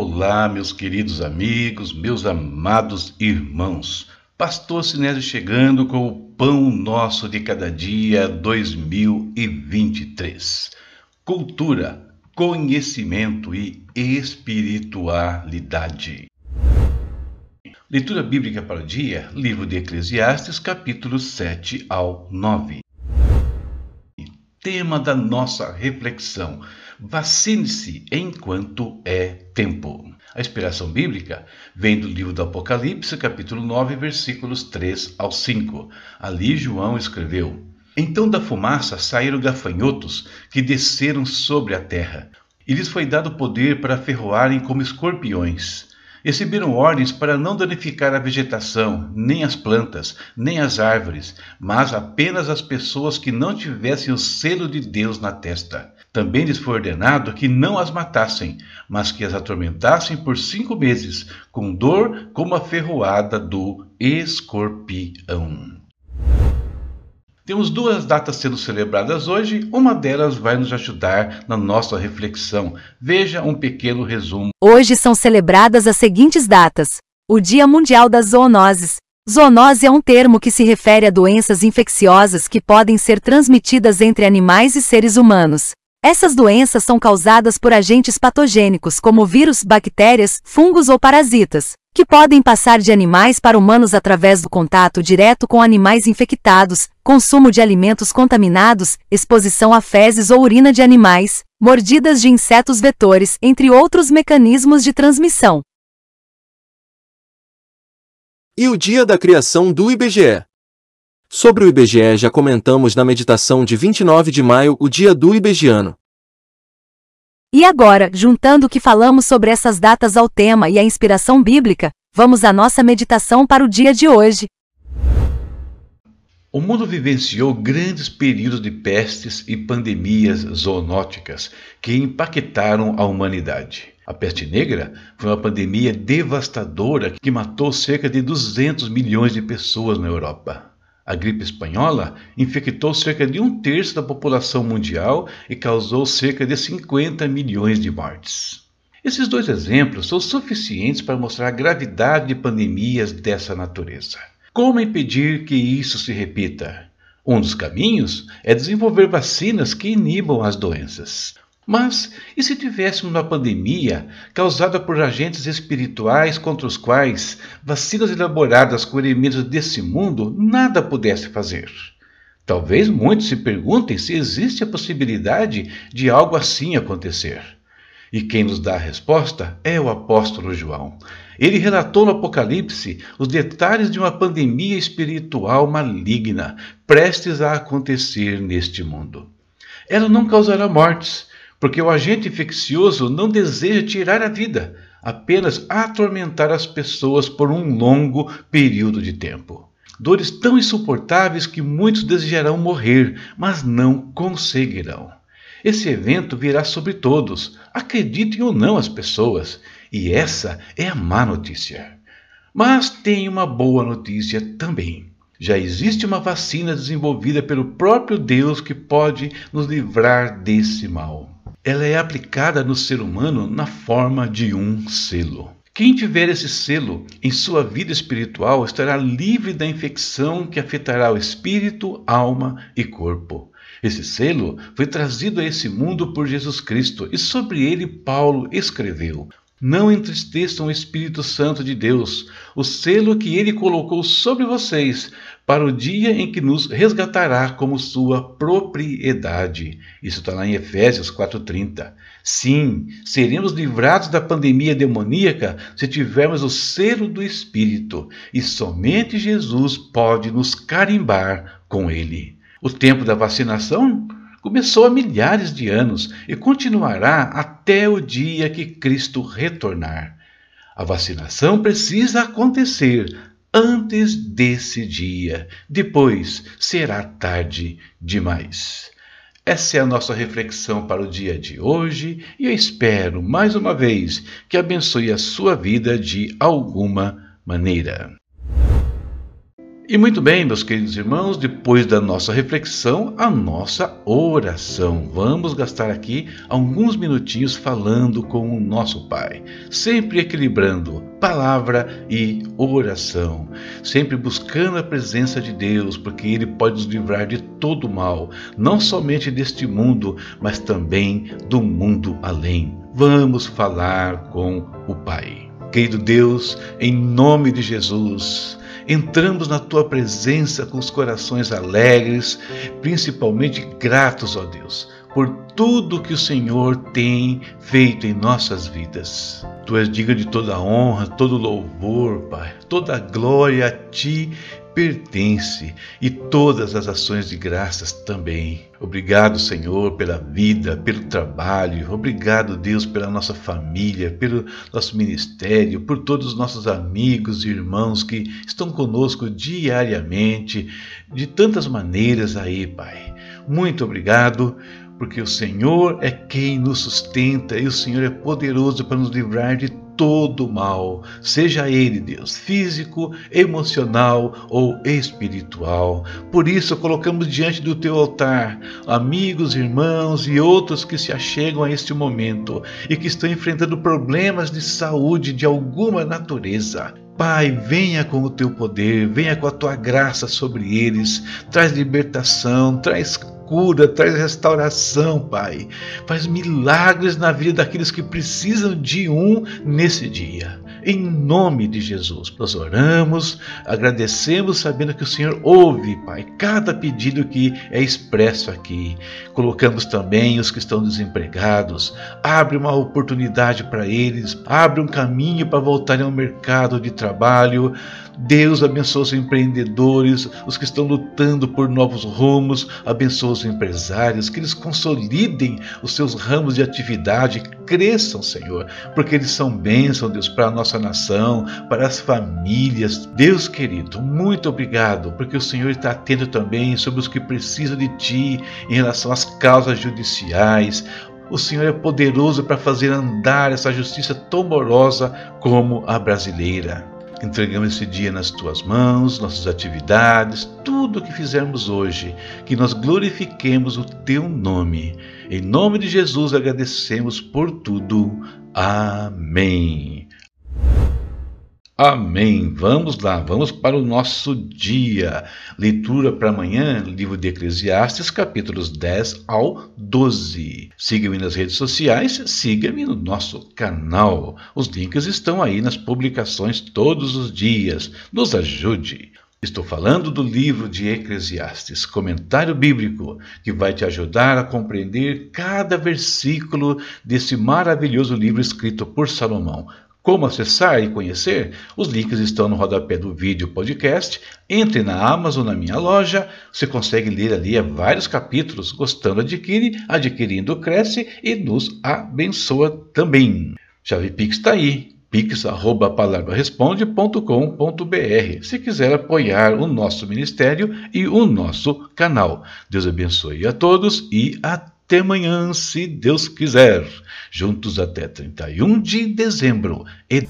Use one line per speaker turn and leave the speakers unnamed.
Olá, meus queridos amigos, meus amados irmãos. Pastor Sinésio chegando com o Pão Nosso de Cada Dia 2023. Cultura, conhecimento e espiritualidade. Leitura bíblica para o dia, livro de Eclesiastes, capítulos 7 ao 9. Tema da nossa reflexão: vacine-se enquanto é tempo. A inspiração bíblica vem do livro do Apocalipse, capítulo 9, versículos 3 ao 5. Ali João escreveu: Então da fumaça saíram gafanhotos que desceram sobre a terra, e lhes foi dado poder para ferroarem como escorpiões. Receberam ordens para não danificar a vegetação, nem as plantas, nem as árvores, mas apenas as pessoas que não tivessem o selo de Deus na testa. Também lhes foi ordenado que não as matassem, mas que as atormentassem por cinco meses, com dor como a ferroada do escorpião. Temos duas datas sendo celebradas hoje, uma delas vai nos ajudar na nossa reflexão. Veja um pequeno resumo.
Hoje são celebradas as seguintes datas: o Dia Mundial das Zoonoses. Zoonose é um termo que se refere a doenças infecciosas que podem ser transmitidas entre animais e seres humanos. Essas doenças são causadas por agentes patogênicos como vírus, bactérias, fungos ou parasitas, que podem passar de animais para humanos através do contato direto com animais infectados, consumo de alimentos contaminados, exposição a fezes ou urina de animais, mordidas de insetos vetores, entre outros mecanismos de transmissão.
E o dia da criação do IBGE? Sobre o IBGE já comentamos na meditação de 29 de maio, o dia do IBGiano.
E agora, juntando o que falamos sobre essas datas ao tema e a inspiração bíblica, vamos à nossa meditação para o dia de hoje.
O mundo vivenciou grandes períodos de pestes e pandemias zoonóticas que impactaram a humanidade. A peste negra foi uma pandemia devastadora que matou cerca de 200 milhões de pessoas na Europa. A gripe espanhola infectou cerca de um terço da população mundial e causou cerca de 50 milhões de mortes. Esses dois exemplos são suficientes para mostrar a gravidade de pandemias dessa natureza. Como impedir que isso se repita? Um dos caminhos é desenvolver vacinas que inibam as doenças. Mas e se tivéssemos uma pandemia causada por agentes espirituais contra os quais vacinas elaboradas com elementos desse mundo nada pudesse fazer? Talvez muitos se perguntem se existe a possibilidade de algo assim acontecer. E quem nos dá a resposta é o apóstolo João. Ele relatou no Apocalipse os detalhes de uma pandemia espiritual maligna prestes a acontecer neste mundo. Ela não causará mortes, porque o agente infeccioso não deseja tirar a vida, apenas atormentar as pessoas por um longo período de tempo. Dores tão insuportáveis que muitos desejarão morrer, mas não conseguirão. Esse evento virá sobre todos, acreditem ou não as pessoas, e essa é a má notícia. Mas tem uma boa notícia também. Já existe uma vacina desenvolvida pelo próprio Deus que pode nos livrar desse mal ela é aplicada no ser humano na forma de um selo. Quem tiver esse selo em sua vida espiritual estará livre da infecção que afetará o espírito, alma e corpo. Esse selo foi trazido a esse mundo por Jesus Cristo e sobre ele Paulo escreveu: não entristeçam o Espírito Santo de Deus, o selo que ele colocou sobre vocês, para o dia em que nos resgatará como sua propriedade. Isso está lá em Efésios 4,30. Sim, seremos livrados da pandemia demoníaca se tivermos o selo do Espírito, e somente Jesus pode nos carimbar com ele. O tempo da vacinação começou há milhares de anos e continuará até o dia que Cristo retornar. A vacinação precisa acontecer antes desse dia, depois será tarde demais. Essa é a nossa reflexão para o dia de hoje e eu espero, mais uma vez, que abençoe a sua vida de alguma maneira. E muito bem, meus queridos irmãos, depois da nossa reflexão, a nossa oração. Vamos gastar aqui alguns minutinhos falando com o nosso Pai, sempre equilibrando palavra e oração, sempre buscando a presença de Deus, porque Ele pode nos livrar de todo mal, não somente deste mundo, mas também do mundo além. Vamos falar com o Pai. Querido Deus, em nome de Jesus, entramos na tua presença com os corações alegres, principalmente gratos, ó Deus, por tudo que o Senhor tem feito em nossas vidas. Tu és digno de toda honra, todo louvor, Pai, toda glória a ti pertence e todas as ações de graças também. Obrigado, Senhor, pela vida, pelo trabalho. Obrigado, Deus, pela nossa família, pelo nosso ministério, por todos os nossos amigos e irmãos que estão conosco diariamente, de tantas maneiras aí, Pai. Muito obrigado porque o Senhor é quem nos sustenta e o Senhor é poderoso para nos livrar de todo mal, seja ele, Deus, físico, emocional ou espiritual. Por isso, colocamos diante do teu altar amigos, irmãos e outros que se achegam a este momento e que estão enfrentando problemas de saúde de alguma natureza. Pai, venha com o teu poder, venha com a tua graça sobre eles, traz libertação, traz cura, traz restauração, Pai. Faz milagres na vida daqueles que precisam de um nesse dia. Em nome de Jesus, nós oramos, agradecemos, sabendo que o Senhor ouve, Pai, cada pedido que é expresso aqui. Colocamos também os que estão desempregados, abre uma oportunidade para eles, abre um caminho para voltarem ao mercado de trabalho. Deus abençoa os empreendedores, os que estão lutando por novos rumos, abençoa os empresários, que eles consolidem os seus ramos de atividade, cresçam, Senhor, porque eles são bênção, Deus, para a nossa nação, para as famílias. Deus querido, muito obrigado, porque o Senhor está atento também sobre os que precisam de Ti em relação às causas judiciais. O Senhor é poderoso para fazer andar essa justiça tão morosa como a brasileira. Entregamos esse dia nas tuas mãos, nossas atividades, tudo o que fizermos hoje, que nós glorifiquemos o teu nome. Em nome de Jesus agradecemos por tudo. Amém. Amém. Vamos lá, vamos para o nosso dia. Leitura para amanhã, livro de Eclesiastes, capítulos 10 ao 12. Siga-me nas redes sociais, siga-me no nosso canal. Os links estão aí nas publicações todos os dias. Nos ajude. Estou falando do livro de Eclesiastes, comentário bíblico, que vai te ajudar a compreender cada versículo desse maravilhoso livro escrito por Salomão. Como acessar e conhecer? Os links estão no rodapé do vídeo podcast. Entre na Amazon, na minha loja. Você consegue ler ali vários capítulos. Gostando, adquire. Adquirindo, cresce e nos abençoa também. Chave Pix está aí pix@palavraresponde.com.br. Se quiser apoiar o nosso ministério e o nosso canal. Deus abençoe a todos e até até amanhã, se Deus quiser. Juntos até 31 de dezembro. E...